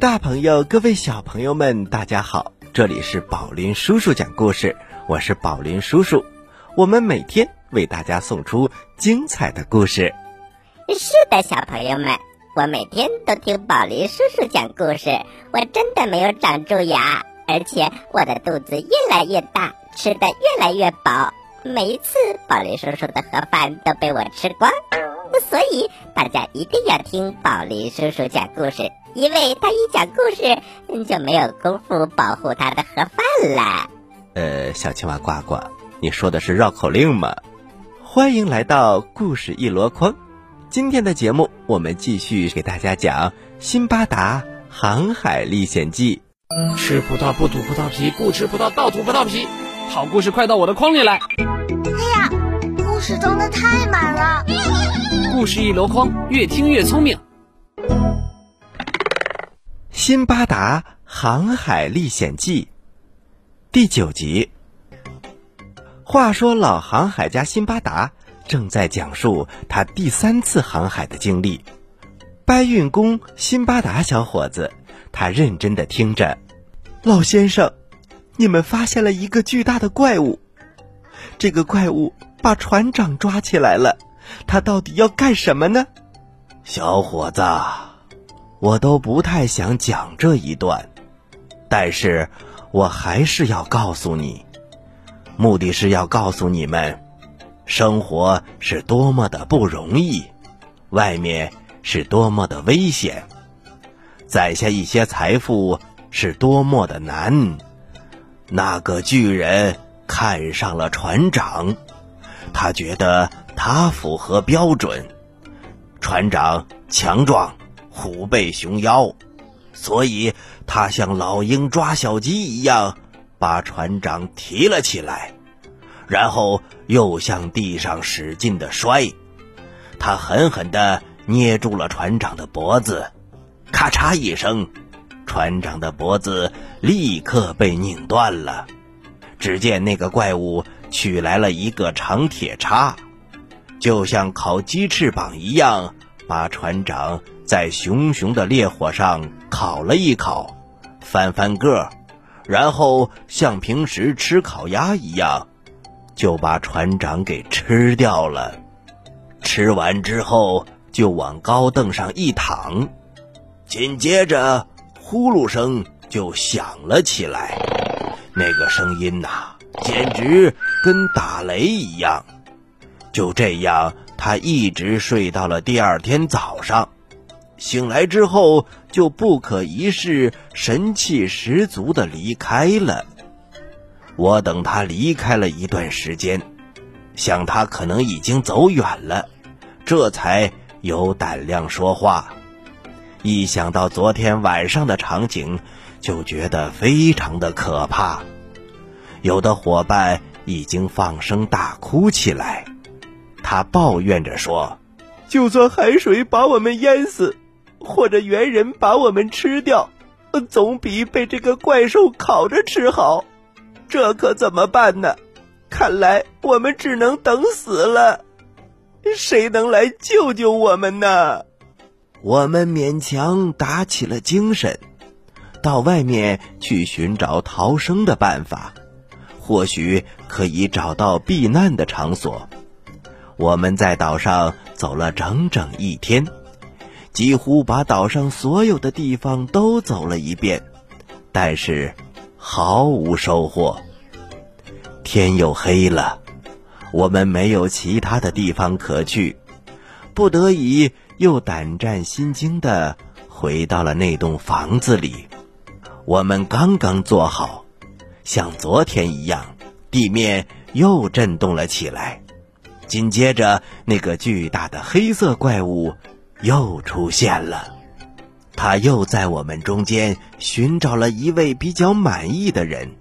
大朋友，各位小朋友们，大家好！这里是宝林叔叔讲故事，我是宝林叔叔。我们每天为大家送出精彩的故事。是的，小朋友们，我每天都听宝林叔叔讲故事，我真的没有长蛀牙，而且我的肚子越来越大，吃的越来越饱。每一次宝林叔叔的盒饭都被我吃光，所以大家一定要听宝林叔叔讲故事，因为他一讲故事就没有功夫保护他的盒饭了。呃，小青蛙呱呱，你说的是绕口令吗？欢迎来到故事一箩筐。今天的节目，我们继续给大家讲《辛巴达航海历险记》。吃葡萄不吐葡萄皮，不吃葡萄倒吐葡萄皮。好故事快到我的筐里来！哎呀，故事装的太满了。故事一箩筐，越听越聪明。《辛巴达航海历险记》第九集。话说，老航海家辛巴达。正在讲述他第三次航海的经历。搬运工辛巴达小伙子，他认真的听着。老先生，你们发现了一个巨大的怪物。这个怪物把船长抓起来了，他到底要干什么呢？小伙子，我都不太想讲这一段，但是我还是要告诉你，目的是要告诉你们。生活是多么的不容易，外面是多么的危险，攒下一些财富是多么的难。那个巨人看上了船长，他觉得他符合标准。船长强壮，虎背熊腰，所以他像老鹰抓小鸡一样，把船长提了起来。然后又向地上使劲的摔，他狠狠地捏住了船长的脖子，咔嚓一声，船长的脖子立刻被拧断了。只见那个怪物取来了一个长铁叉，就像烤鸡翅膀一样，把船长在熊熊的烈火上烤了一烤，翻翻个，然后像平时吃烤鸭一样。就把船长给吃掉了，吃完之后就往高凳上一躺，紧接着呼噜声就响了起来，那个声音呐，简直跟打雷一样。就这样，他一直睡到了第二天早上，醒来之后就不可一世、神气十足的离开了。我等他离开了一段时间，想他可能已经走远了，这才有胆量说话。一想到昨天晚上的场景，就觉得非常的可怕。有的伙伴已经放声大哭起来，他抱怨着说：“就算海水把我们淹死，或者猿人把我们吃掉，总比被这个怪兽烤着吃好。”这可怎么办呢？看来我们只能等死了。谁能来救救我们呢？我们勉强打起了精神，到外面去寻找逃生的办法，或许可以找到避难的场所。我们在岛上走了整整一天，几乎把岛上所有的地方都走了一遍，但是。毫无收获。天又黑了，我们没有其他的地方可去，不得已又胆战心惊的回到了那栋房子里。我们刚刚坐好，像昨天一样，地面又震动了起来。紧接着，那个巨大的黑色怪物又出现了。他又在我们中间寻找了一位比较满意的人，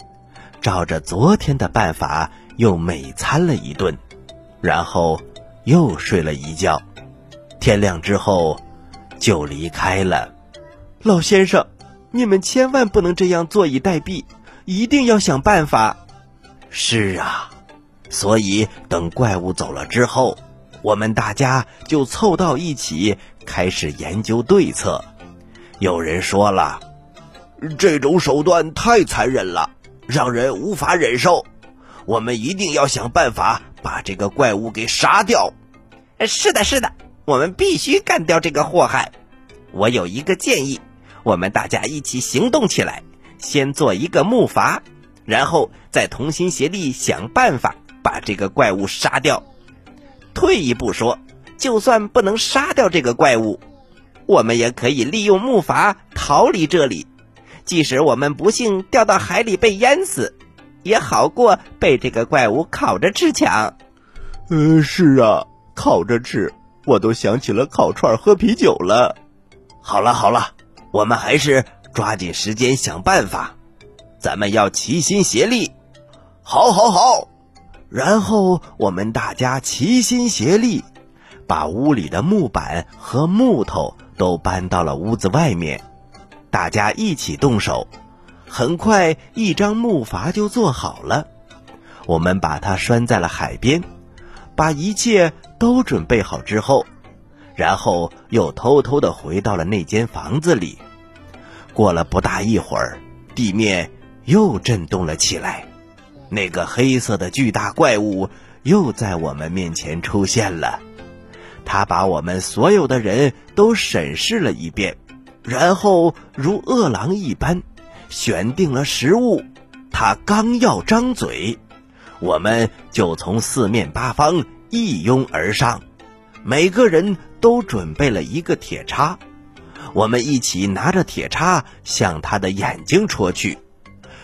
照着昨天的办法又美餐了一顿，然后又睡了一觉。天亮之后就离开了。老先生，你们千万不能这样坐以待毙，一定要想办法。是啊，所以等怪物走了之后，我们大家就凑到一起开始研究对策。有人说了，这种手段太残忍了，让人无法忍受。我们一定要想办法把这个怪物给杀掉。是的，是的，我们必须干掉这个祸害。我有一个建议，我们大家一起行动起来，先做一个木筏，然后再同心协力想办法把这个怪物杀掉。退一步说，就算不能杀掉这个怪物，我们也可以利用木筏逃离这里。即使我们不幸掉到海里被淹死，也好过被这个怪物烤着吃强。呃，是啊，烤着吃，我都想起了烤串喝啤酒了。好了好了，我们还是抓紧时间想办法。咱们要齐心协力。好，好，好。然后我们大家齐心协力，把屋里的木板和木头都搬到了屋子外面。大家一起动手，很快一张木筏就做好了。我们把它拴在了海边，把一切都准备好之后。然后又偷偷的回到了那间房子里。过了不大一会儿，地面又震动了起来，那个黑色的巨大怪物又在我们面前出现了。他把我们所有的人都审视了一遍，然后如饿狼一般选定了食物。他刚要张嘴，我们就从四面八方一拥而上，每个人。都准备了一个铁叉，我们一起拿着铁叉向他的眼睛戳去。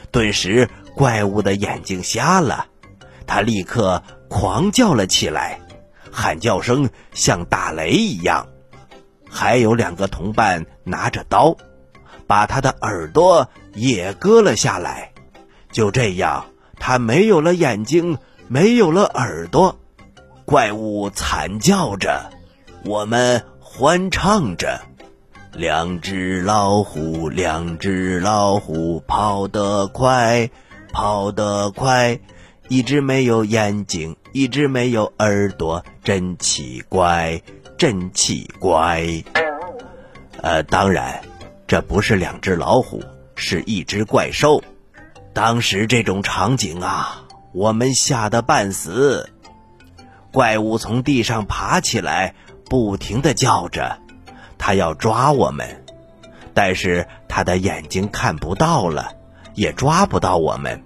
顿时，怪物的眼睛瞎了，他立刻狂叫了起来，喊叫声像打雷一样。还有两个同伴拿着刀，把他的耳朵也割了下来。就这样，他没有了眼睛，没有了耳朵。怪物惨叫着。我们欢唱着：“两只老虎，两只老虎，跑得快，跑得快。一只没有眼睛，一只没有耳朵，真奇怪，真奇怪。”呃，当然，这不是两只老虎，是一只怪兽。当时这种场景啊，我们吓得半死。怪物从地上爬起来。不停的叫着，他要抓我们，但是他的眼睛看不到了，也抓不到我们。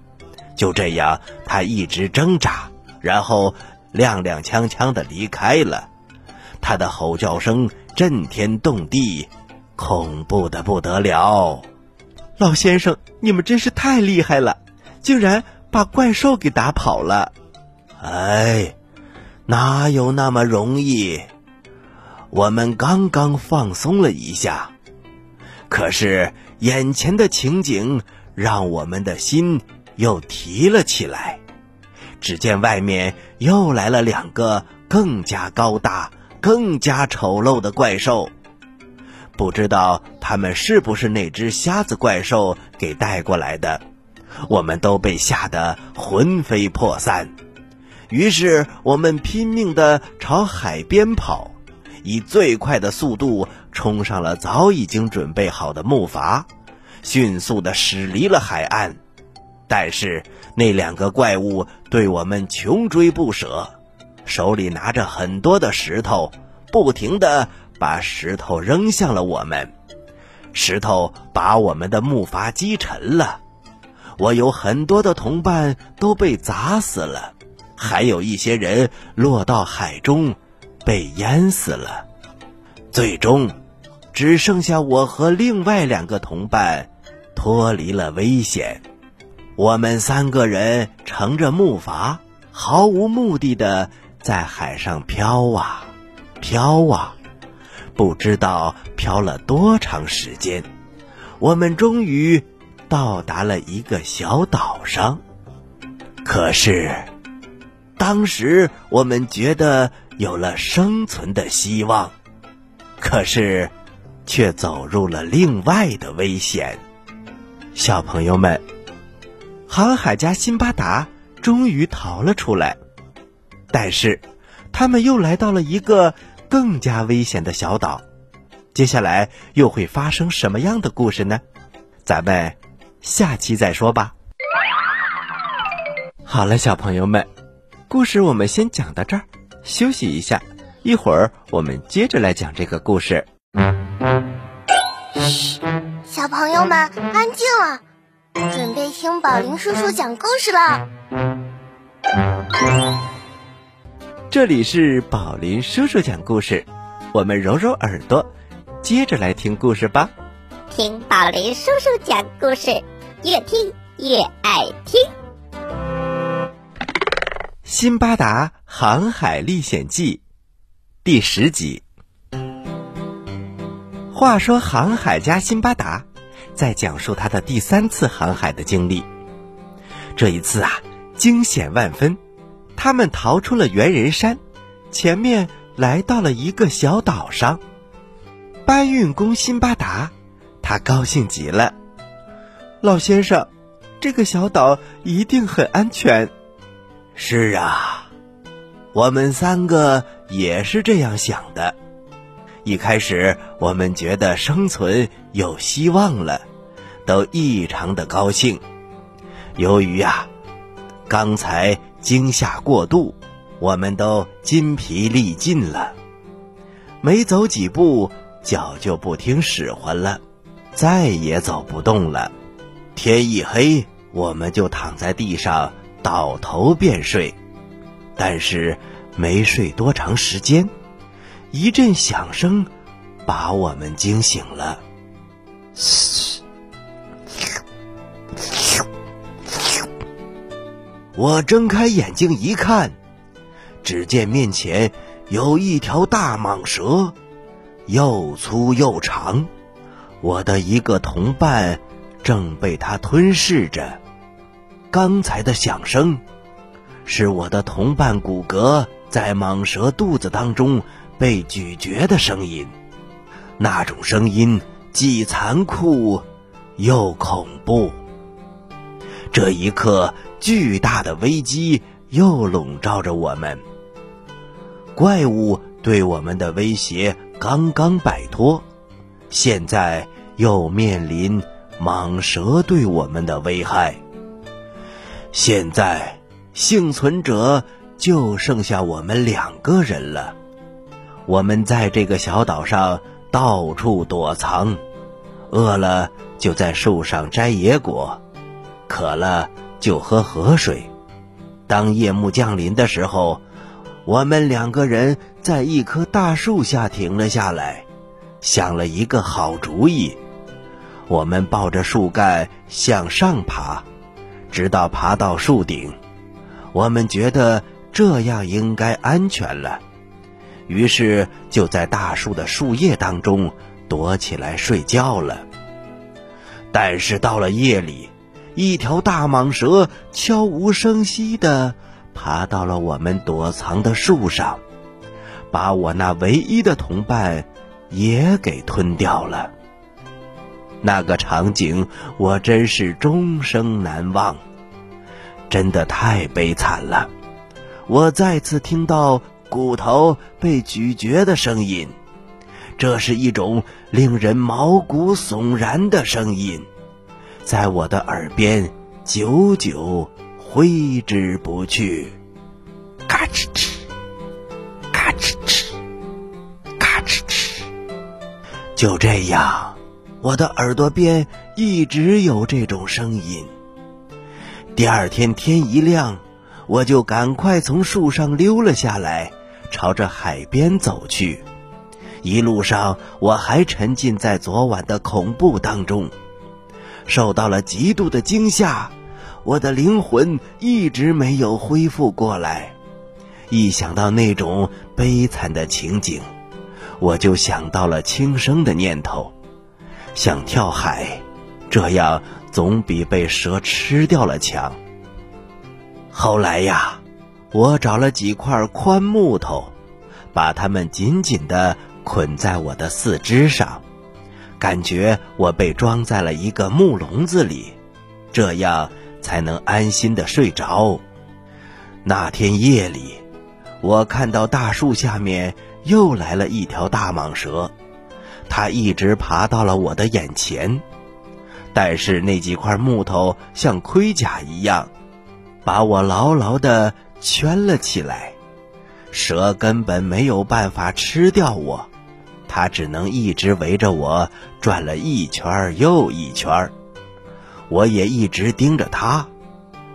就这样，他一直挣扎，然后踉踉跄跄的离开了。他的吼叫声震天动地，恐怖的不得了。老先生，你们真是太厉害了，竟然把怪兽给打跑了。哎，哪有那么容易？我们刚刚放松了一下，可是眼前的情景让我们的心又提了起来。只见外面又来了两个更加高大、更加丑陋的怪兽，不知道他们是不是那只瞎子怪兽给带过来的。我们都被吓得魂飞魄散，于是我们拼命的朝海边跑。以最快的速度冲上了早已经准备好的木筏，迅速的驶离了海岸。但是那两个怪物对我们穷追不舍，手里拿着很多的石头，不停的把石头扔向了我们。石头把我们的木筏击沉了，我有很多的同伴都被砸死了，还有一些人落到海中。被淹死了，最终只剩下我和另外两个同伴脱离了危险。我们三个人乘着木筏，毫无目的的在海上飘啊飘啊，不知道飘了多长时间。我们终于到达了一个小岛上，可是当时我们觉得。有了生存的希望，可是却走入了另外的危险。小朋友们，航海家辛巴达终于逃了出来，但是他们又来到了一个更加危险的小岛。接下来又会发生什么样的故事呢？咱们下期再说吧。好了，小朋友们，故事我们先讲到这儿，休息一下，一会儿我们接着来讲这个故事。嘘，小朋友们安静了，准备听宝林叔叔讲故事了。这里是宝林叔叔讲故事，我们揉揉耳朵，接着来听故事吧。听宝林叔叔讲故事，越听越爱听。《辛巴达航海历险记》第十集。话说，航海家辛巴达在讲述他的第三次航海的经历。这一次啊，惊险万分。他们逃出了猿人山，前面来到了一个小岛上。搬运工辛巴达，他高兴极了。老先生，这个小岛一定很安全。是啊，我们三个也是这样想的。一开始，我们觉得生存有希望了，都异常的高兴。由于呀，刚才。惊吓过度，我们都筋疲力尽了。没走几步，脚就不听使唤了，再也走不动了。天一黑，我们就躺在地上倒头便睡。但是没睡多长时间，一阵响声把我们惊醒了。我睁开眼睛一看，只见面前有一条大蟒蛇，又粗又长。我的一个同伴正被它吞噬着。刚才的响声，是我的同伴骨骼在蟒蛇肚子当中被咀嚼的声音。那种声音既残酷又恐怖。这一刻。巨大的危机又笼罩着我们。怪物对我们的威胁刚刚摆脱，现在又面临蟒蛇对我们的危害。现在幸存者就剩下我们两个人了。我们在这个小岛上到处躲藏，饿了就在树上摘野果，渴了。就喝河水。当夜幕降临的时候，我们两个人在一棵大树下停了下来，想了一个好主意。我们抱着树干向上爬，直到爬到树顶。我们觉得这样应该安全了，于是就在大树的树叶当中躲起来睡觉了。但是到了夜里，一条大蟒蛇悄无声息地爬到了我们躲藏的树上，把我那唯一的同伴也给吞掉了。那个场景我真是终生难忘，真的太悲惨了。我再次听到骨头被咀嚼的声音，这是一种令人毛骨悚然的声音。在我的耳边久久挥之不去，嘎吱吱，嘎吱吱，嘎吱吱。就这样，我的耳朵边一直有这种声音。第二天天一亮，我就赶快从树上溜了下来，朝着海边走去。一路上，我还沉浸在昨晚的恐怖当中。受到了极度的惊吓，我的灵魂一直没有恢复过来。一想到那种悲惨的情景，我就想到了轻生的念头，想跳海，这样总比被蛇吃掉了强。后来呀，我找了几块宽木头，把它们紧紧地捆在我的四肢上。感觉我被装在了一个木笼子里，这样才能安心的睡着。那天夜里，我看到大树下面又来了一条大蟒蛇，它一直爬到了我的眼前，但是那几块木头像盔甲一样，把我牢牢的圈了起来。蛇根本没有办法吃掉我，它只能一直围着我转了一圈又一圈。我也一直盯着它，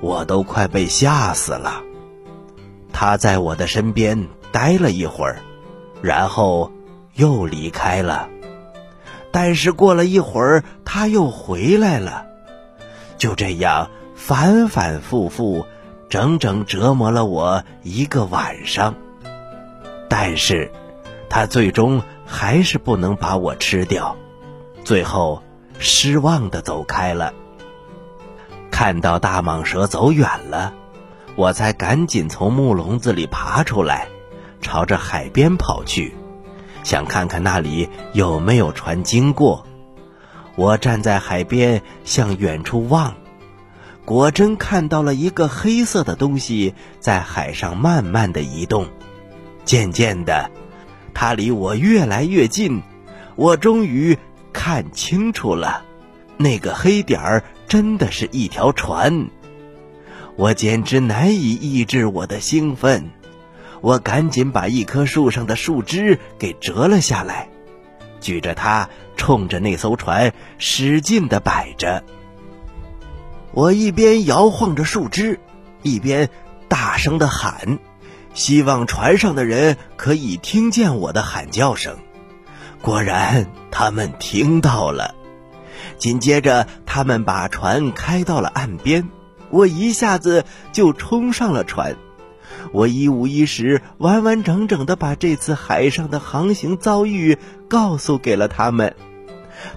我都快被吓死了。它在我的身边待了一会儿，然后又离开了。但是过了一会儿，它又回来了。就这样反反复复，整整折磨了我一个晚上。但是，它最终还是不能把我吃掉，最后失望的走开了。看到大蟒蛇走远了，我才赶紧从木笼子里爬出来，朝着海边跑去，想看看那里有没有船经过。我站在海边向远处望，果真看到了一个黑色的东西在海上慢慢的移动。渐渐的，它离我越来越近，我终于看清楚了，那个黑点儿真的是一条船。我简直难以抑制我的兴奋，我赶紧把一棵树上的树枝给折了下来，举着它冲着那艘船使劲的摆着。我一边摇晃着树枝，一边大声的喊。希望船上的人可以听见我的喊叫声。果然，他们听到了。紧接着，他们把船开到了岸边，我一下子就冲上了船。我一五一十、完完整整的把这次海上的航行遭遇告诉给了他们，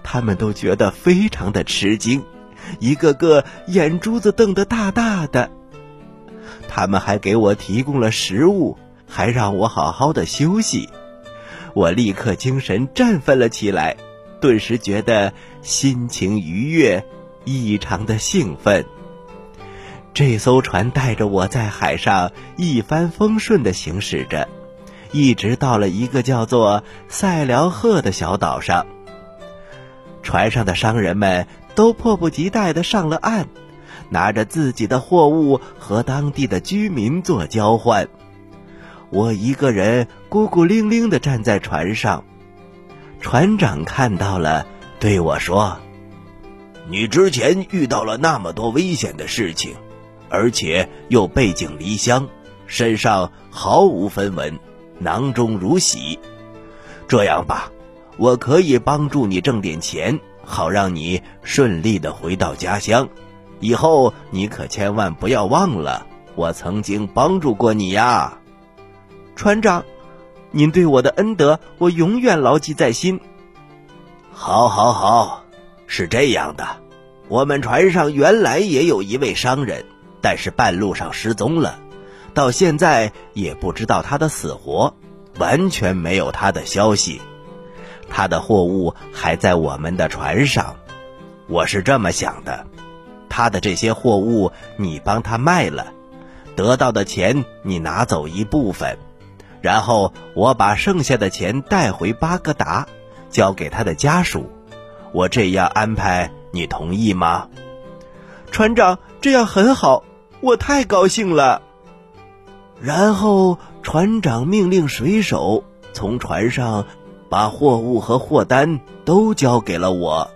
他们都觉得非常的吃惊，一个个眼珠子瞪得大大的。他们还给我提供了食物，还让我好好的休息。我立刻精神振奋了起来，顿时觉得心情愉悦，异常的兴奋。这艘船带着我在海上一帆风顺的行驶着，一直到了一个叫做塞辽赫的小岛上。船上的商人们都迫不及待的上了岸。拿着自己的货物和当地的居民做交换，我一个人孤孤零零地站在船上。船长看到了，对我说：“你之前遇到了那么多危险的事情，而且又背井离乡，身上毫无分文，囊中如洗。这样吧，我可以帮助你挣点钱，好让你顺利的回到家乡。”以后你可千万不要忘了，我曾经帮助过你呀，船长，您对我的恩德，我永远牢记在心。好，好，好，是这样的，我们船上原来也有一位商人，但是半路上失踪了，到现在也不知道他的死活，完全没有他的消息。他的货物还在我们的船上，我是这么想的。他的这些货物你帮他卖了，得到的钱你拿走一部分，然后我把剩下的钱带回巴格达，交给他的家属。我这样安排，你同意吗？船长，这样很好，我太高兴了。然后船长命令水手从船上把货物和货单都交给了我。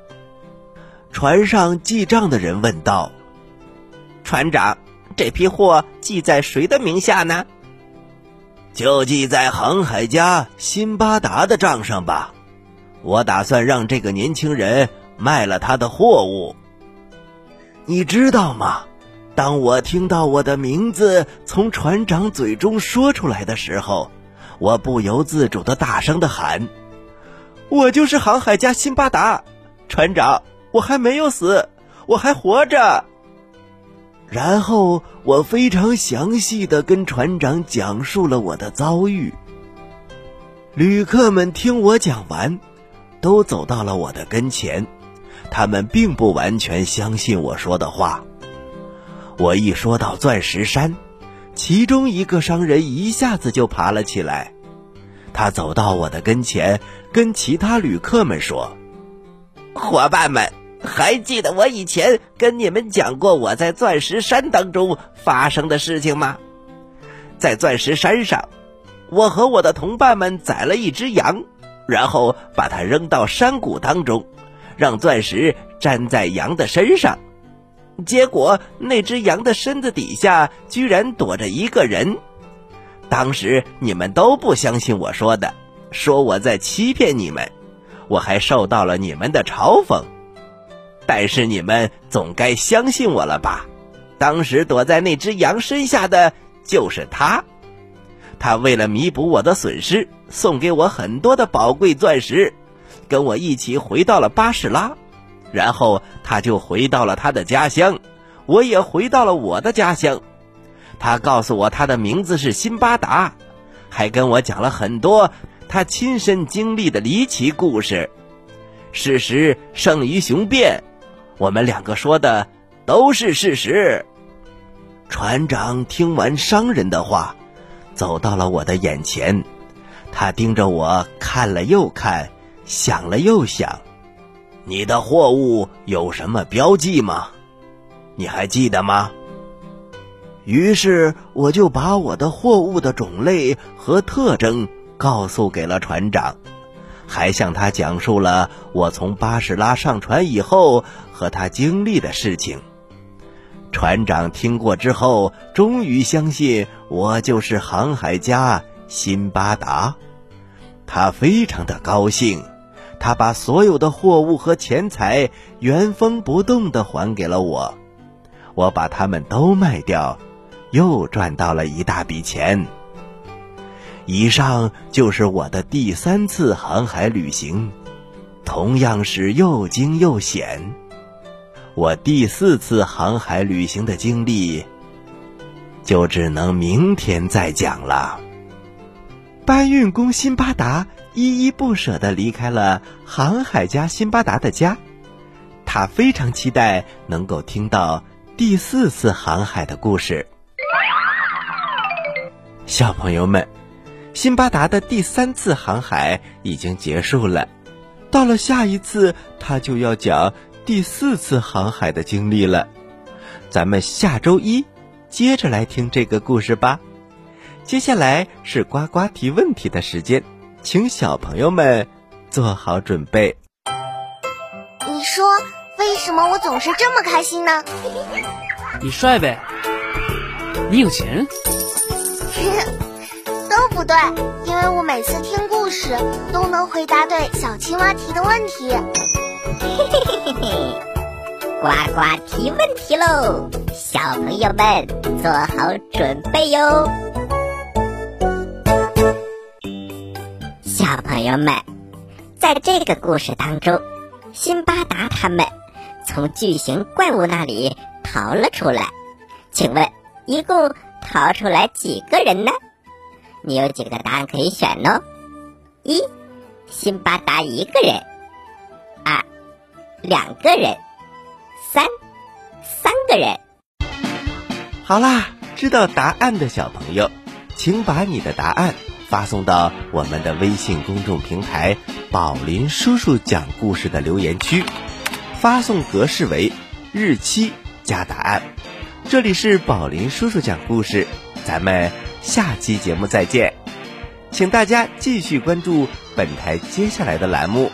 船上记账的人问道：“船长，这批货记在谁的名下呢？”“就记在航海家辛巴达的账上吧。我打算让这个年轻人卖了他的货物。你知道吗？当我听到我的名字从船长嘴中说出来的时候，我不由自主的大声的喊：‘我就是航海家辛巴达，船长！’”我还没有死，我还活着。然后我非常详细的跟船长讲述了我的遭遇。旅客们听我讲完，都走到了我的跟前，他们并不完全相信我说的话。我一说到钻石山，其中一个商人一下子就爬了起来，他走到我的跟前，跟其他旅客们说：“伙伴们，还记得我以前跟你们讲过我在钻石山当中发生的事情吗？在钻石山上，我和我的同伴们宰了一只羊，然后把它扔到山谷当中，让钻石粘在羊的身上。结果那只羊的身子底下居然躲着一个人。”当时你们都不相信我说的，说我在欺骗你们，我还受到了你们的嘲讽。但是你们总该相信我了吧？当时躲在那只羊身下的就是他，他为了弥补我的损失，送给我很多的宝贵钻石，跟我一起回到了巴士拉，然后他就回到了他的家乡，我也回到了我的家乡。他告诉我他的名字是辛巴达，还跟我讲了很多他亲身经历的离奇故事。事实胜于雄辩，我们两个说的都是事实。船长听完商人的话，走到了我的眼前，他盯着我看了又看，想了又想：“你的货物有什么标记吗？你还记得吗？”于是我就把我的货物的种类和特征告诉给了船长，还向他讲述了我从巴士拉上船以后和他经历的事情。船长听过之后，终于相信我就是航海家辛巴达，他非常的高兴，他把所有的货物和钱财原封不动的还给了我，我把它们都卖掉。又赚到了一大笔钱。以上就是我的第三次航海旅行，同样是又惊又险。我第四次航海旅行的经历，就只能明天再讲了。搬运工辛巴达依依不舍的离开了航海家辛巴达的家，他非常期待能够听到第四次航海的故事。小朋友们，辛巴达的第三次航海已经结束了。到了下一次，他就要讲第四次航海的经历了。咱们下周一接着来听这个故事吧。接下来是呱呱提问题的时间，请小朋友们做好准备。你说为什么我总是这么开心呢？你帅呗？你有钱？不对，因为我每次听故事都能回答对小青蛙提的问题。嘿嘿嘿嘿嘿，呱呱提问题喽！小朋友们做好准备哟。小朋友们，在这个故事当中，辛巴达他们从巨型怪物那里逃了出来。请问，一共逃出来几个人呢？你有几个答案可以选呢？一，辛巴达一个人；二，两个人；三，三个人。好啦，知道答案的小朋友，请把你的答案发送到我们的微信公众平台“宝林叔叔讲故事”的留言区，发送格式为日期加答案。这里是宝林叔叔讲故事，咱们。下期节目再见，请大家继续关注本台接下来的栏目。